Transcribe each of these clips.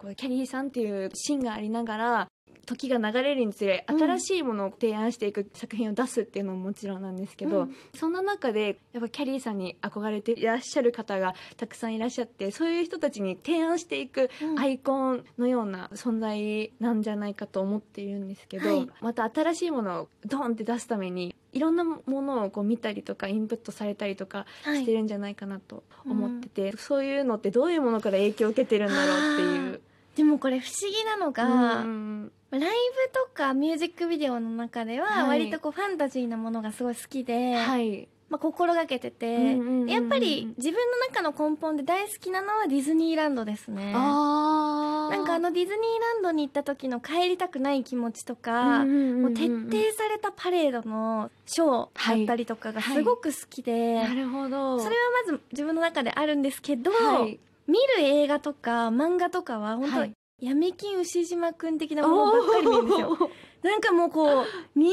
こうキャリーさんっていう芯がありながら時が流れるにつれうん。新しいものを提案していく作品を出すっていうのももちろんなんですけど、うん。そんな中でやっぱキャリーさんに憧れていらっしゃる方がたくさんいらっしゃってそういう人たちに提案していくうん。アイコンのような存在なんじゃないかと思っているんですけど、はい。また新しいものをドンって出すためにいろんなものをこう見たりとかインプットされたりとかはい。してるんじゃないかなと思ってて、そういうのってどういうものから影響を受けてるんだろうっていう。でもこれ不思議なのが、うんライブとかミュージックビデオの中でははい。割とこうファンタジーなものがすごい好きで、はい、まあ、心がけてて、うんうんうんうんやっぱり自分の中の根本で大好きなのはディズニーランドですね。あなんかあのディズニーランドに行った時の帰りたくない気持ちとか、もう徹底されたパレードのショーだったりとかがすごく好きで、なるほど。それはまず自分の中であるんですけど、はい見る映画とか漫画とかは本当、はい。闇金牛島くん的なものばっかり見るんですよ。なんかもうこう人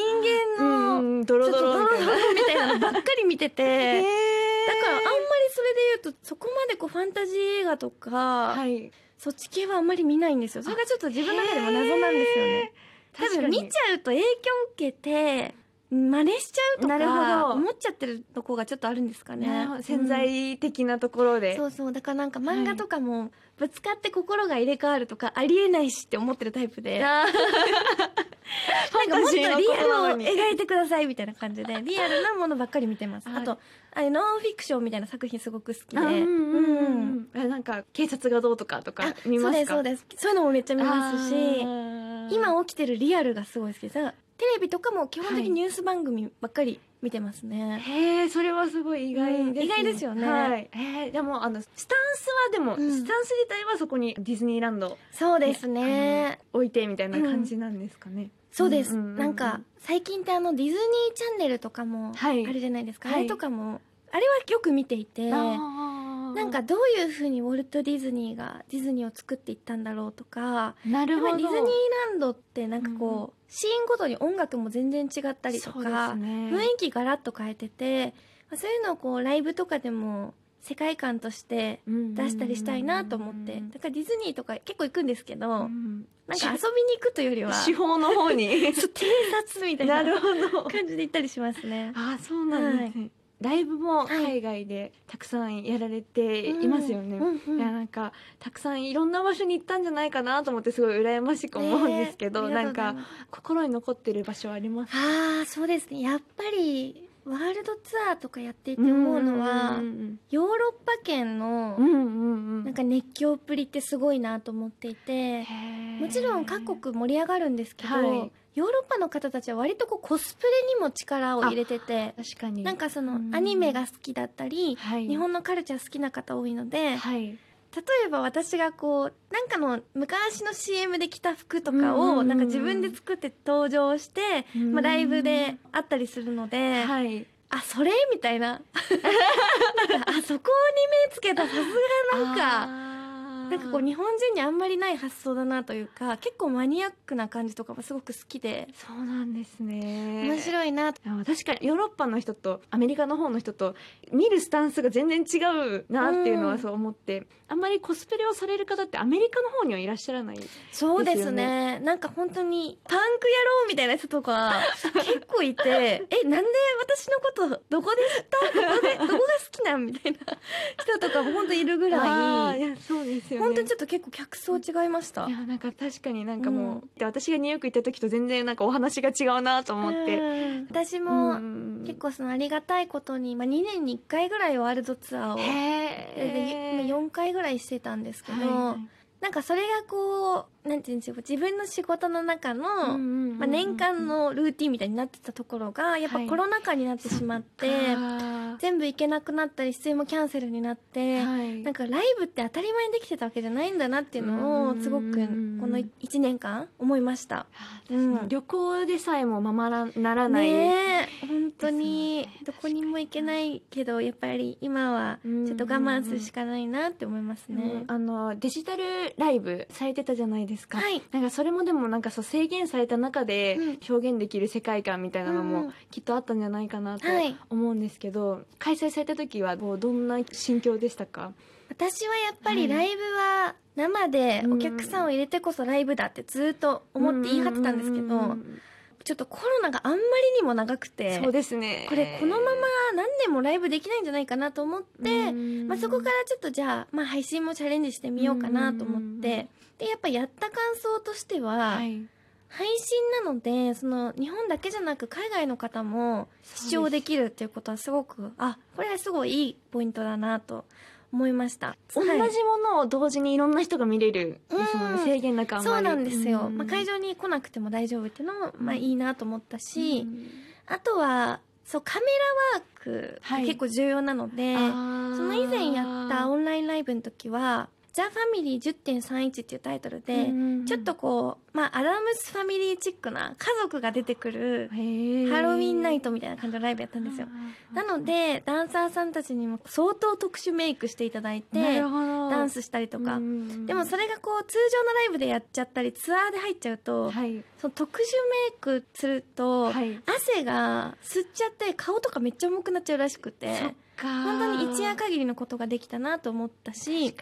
間の、うんドロちょっとドロみたいなのばっかり見てて、へー。だからあんまりそれで言うとそこまでこうファンタジー映画とか、はい。そっち系はあんまり見ないんですよ。それがちょっと自分の中でも謎なんですよね。多分見ちゃうと影響受けて真似しちゃうとなるほかど。思っちゃってるとこがちょっとあるんですかね。潜在的なところで、そうそう。だからなんか漫画とかもぶつかって心が入れ替わるとかありえないしって思ってるタイプで。なんかもっとリアルを描いてくださいみたいな感じで。リアルなものばっかり見てます。はい。あとあれノンフィクションみたいな作品すごく好きで。あうんうんうんなんか警察がどうとかとかあ見ますか？そうですそうです。そういうのもめっちゃ見ますし。今起きてるリアルがすごい好き。ですテレビとかも基本的はい。にニュース番組ばっかり見てますね、へえそれはすごい意外です、うん意外ですよね。はい、えーでもあのスタンスはでも、うん。スタンス自体はそこにディズニーランドそうですね。置いてみたいな感じなんですかね、そうです、なんか最近ってあのディズニーチャンネルとかもあはい。るじゃないですか、はい。あれとかもあれはよく見ていてなんかどういうふうにウォルト・ディズニーがディズニーを作っていったんだろうとかなるほど。ディズニーランドってなんかこう、シーンごとに音楽も全然違ったりとか、ね。雰囲気ガラッと変えててまあそういうのをこうライブとかでも世界観として出したりしたいなと思って。だからディズニーとか結構行くんですけど、うんなんか遊びに行くというよりは司法の方に。そう偵察みたいな感じで行ったりしますね。あそうなんですね、ライブも海外でたくさんやられていますよね、うんうんいやなんかたくさんいろんな場所に行ったんじゃないかなと思ってすごい羨ましく思うんですけど、ねなんか心に残ってる場所ありますか？ああそうですね。やっぱりワールドツアーとかやっていて思うのは、うんヨーロッパ圏のなんか熱狂っぷりってすごいなと思っていて、もちろん各国盛り上がるんですけど、はい。ヨーロッパの方たちは割とこうコスプレにも力を入れてて確かに。なんかそのうん。アニメが好きだったり、はい。日本のカルチャー好きな方多いので、はい例えば私がこうなんかの昔の CM で着た服とかをうんなんか自分で作って登場して、うんまあ、ライブであったりするので、はい。あそれ？みたいな。なんかあそこに目つけたさすがなんかなんかこう日本人にあんまりない発想だなというか結構マニアックな感じとかもすごく好きで。そうなんですね。面白いな。確かにヨーロッパの人とアメリカの方の人と見るスタンスが全然違うなっていうのはそう思って、あんまりコスプレをされる方ってアメリカの方にはいらっしゃらないそうですね。よなんか本当にパンク野郎みたいな人とか 結構いてえなんで私のことどこで知った？どこでどこが好きなん？みたいな人とかも本当いるぐあらい。ーいやそうですよね。本当にちょっと結構客層違いました。いやなんか確かになんかもう、で私がニューヨーク行った時と全然なんかお話が違うなと思って、うん。私うもん。結構そのありがたいことに、まあ、2年に1回ぐらいワールドツアーをへー。で4回ぐらいしてたんですけど、はいなんかそれがこうなんていうんでしょう自分の仕事の中の、まあ、年間のルーティンみたいになってたところがやっぱはいコロナ禍になってしまって、あ全部行けなくなったり出演もキャンセルになって、ーはい。なんかライブって当たり前にできてたわけじゃないんだなっていうのをすごくこの1年間思いました。うん。旅行でさえもままらならない、ねえ本当にどこにも行けないけどやっぱり今はちょっと我慢するしかないなって思いますね。あのデジタルライブされてたじゃないですか、はい。なんかそれもでもなんかそう制限された中でうん。表現できる世界観みたいなのうんもきっとあったんじゃないかなとはい。思うんですけど、開催された時はこうどんな心境でしたか？私はやっぱりライブは生でお客さんを入れてこそライブだってずっと思って言い張ってたんですけど、うんちょっとコロナがあんまりにも長くてそうですね。これこのまま何年もライブできないんじゃないかなと思って、まあ、そこからちょっとじゃあ、まあ、配信もチャレンジしてみようかなと思ってでやっぱやった感想としては、はい。配信なのでその日本だけじゃなく海外の方も視聴できるっていうことはすごくあこれはすごいいいポイントだなと思いました。同じもはいのを同時にいろんな人が見れるですもん。ねうん制限なくあんまり。そうなんですよ、うん。まあ、会場に来なくても大丈夫っていうのも、まあ、うんいいなと思ったし、うん。あとはそうカメラワーク結構重要なので、あー。その以前やったオンラインライブの時は「ザ・ファミリー10.31」っていうタイトルで、うんちょっとこう、まあ、アダムスファミリーチックな家族が出てくるハロウィンナイトみたいな感じのライブやったんですよ。なのでダンサーさんたちにも相当特殊メイクしていただいてダンスしたりとか、うんでもそれがこう通常のライブでやっちゃったりツアーで入っちゃうと、はい。その特殊メイクすると、はい。汗が吸っちゃって顔とかめっちゃ重くなっちゃうらしくて本当に一夜限りのことができたなと思ったし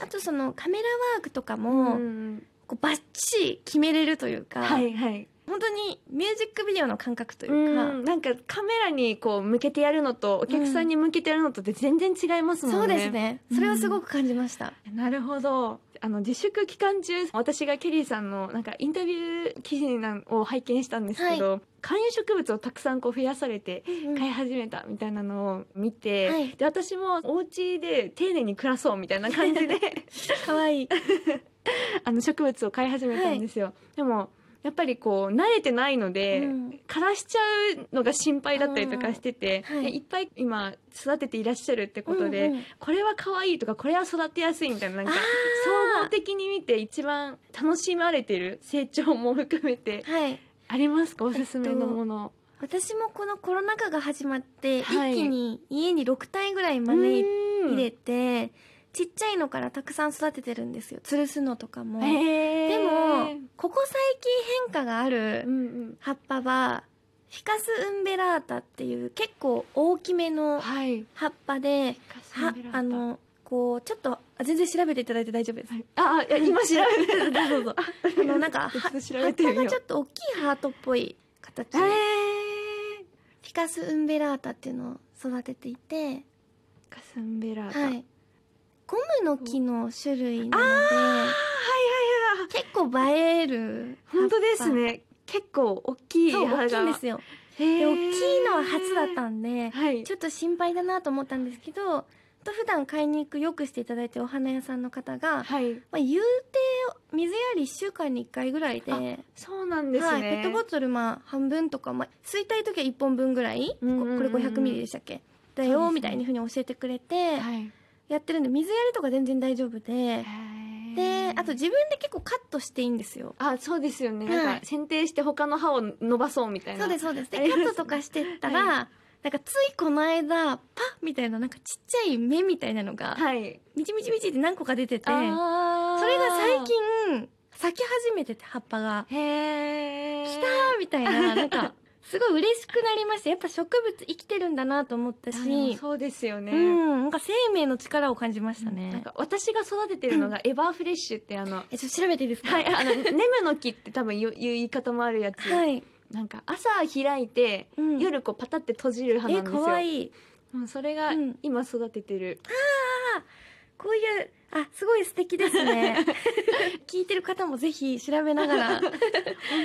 あとそのカメラワークとかうも、んこうバッチリ決めれるというか、はいはい。本当にミュージックビデオの感覚というか、うんなんかカメラにこう向けてやるのとお客さんに向けてやるのとって全然違いますもんね、そうですね。それはすごく感じました、なるほどあの自粛期間中私がケリーさんのなんかインタビュー記事なんを拝見したんですけど、観葉植物をたくさんこう増やされて飼い始めたみたいなのを見て、はい。で私もお家で丁寧に暮らそうみたいな感じで かわい。い あの植物を飼い始めたんですよ、でもやっぱりこう慣れてないので、うん。枯らしちゃうのが心配だったりとかしてて、うんはい。でいっぱい今育てていらっしゃるってことで、うんうん。これは可愛いとかこれは育てやすいみたいななんか総合的に見て一番楽しまれてる成長も含めてはい。ありますか？おすすめのもの、私もこのコロナ禍が始まって、はい。一気に家に6体ぐらい招入れてちっちゃいのからたくさん育ててるんですよ。吊るすのとかも、でもここ最近変化がある葉っぱはフィカス・ウンベラータっていう結構大きめのはい。葉っぱではあのこうちょっとあ全然調べていただいて大丈夫です、はい。あいや 今調べてる。どうぞあのなんかはちょっと調葉っぱがちょっと大きいハートっぽい形へフーィカス・ウンベラータっていうのを育てていてカスンベラータ、はいいゴムの木の種類なのではいはいはい。結構映える本当ですね。結構大きい葉が。大きいんですよ。で大きいのは初だったんではい。ちょっと心配だなと思ったんですけどと普段買いに行くよくしていただいてるお花屋さんの方が、はい。まあ、言うて水やり1週間に1回ぐらいで、そうなんですね、はい、ペットボトルまあ半分とか、まあ、吸いたい時は1本分ぐらい、うんうんうん。うんここれ500ミリでしたっけ？だよ、みたいにふうに教えてくれて、はいやってるんで水やりとか全然大丈夫で。であと自分で結構カットしていいんですよ。あそうですよね、はい。なんか剪定して他の歯を伸ばそうみたいな。そうですそうです。でカットとかしてったら、はなんかついこの間パッみたいななんかちっちゃい目みたいなのが、はい。みちみちみちって何個か出ててそれが最近咲き始めてて葉っぱが。へえ来たーみたいななんかすごい嬉しくなりました。やっぱ植物生きてるんだなと思ったし。そうですよね、うんなんか生命の力を感じましたね、なんか私が育ててるのがエバーフレッシュってあのえちょっと調べていいですか？はいあのネムの木って多分言う言い方もあるやつ、はい、なんか朝開いて、うん。夜こうパタって閉じる葉なえんですよ。かわいい。うんそれがうん。今育ててる、こういうあすごい素敵ですね。聞いてる方もぜひ調べながら。本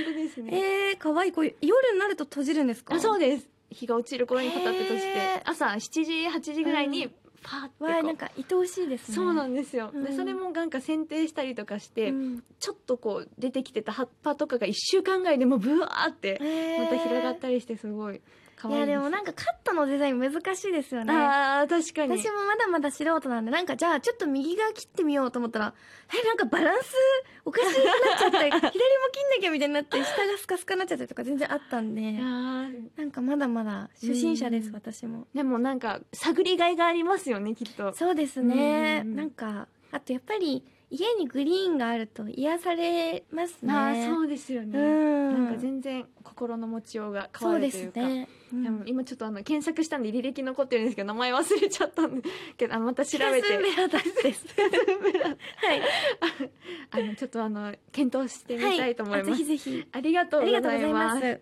当ですね。えー、かわいいこう夜になると閉じるんですか？あそうです。日が落ちる頃にパタって閉じて朝7時8時ぐらいにうん。パーってこう、わあなんか愛おしいですね。そうなんですよ、うん。でそれもなんか剪定したりとかして、うん。ちょっとこう出てきてた葉っぱとかが1週間ぐらいでもうブワーってまた広がったりしてすごい。可愛いやでもなんかカットのデザイン難しいですよね。あー確かに。私もまだまだ素人なんでなんかじゃあちょっと右側切ってみようと思ったらえなんかバランスおかしくなっちゃって 左も切んなきゃみたいになって下がスカスカになっちゃったりとか全然あったんでなんかまだまだ初心者ですうん。私も。でもなんか探りがいがありますよねきっと。そうですね。うん。なんかあとやっぱり家にグリーンがあると癒されますね。あーそうですよね、うん。なんか全然心の持ちようが変わるというか。すね、うん。でも今ちょっとあの検索したんで履歴残ってるんですけど名前忘れちゃったんでけどあの また調べて。はい。あのちょっとあの検討してみたいと思います、はぜひぜひ。ありがとうございます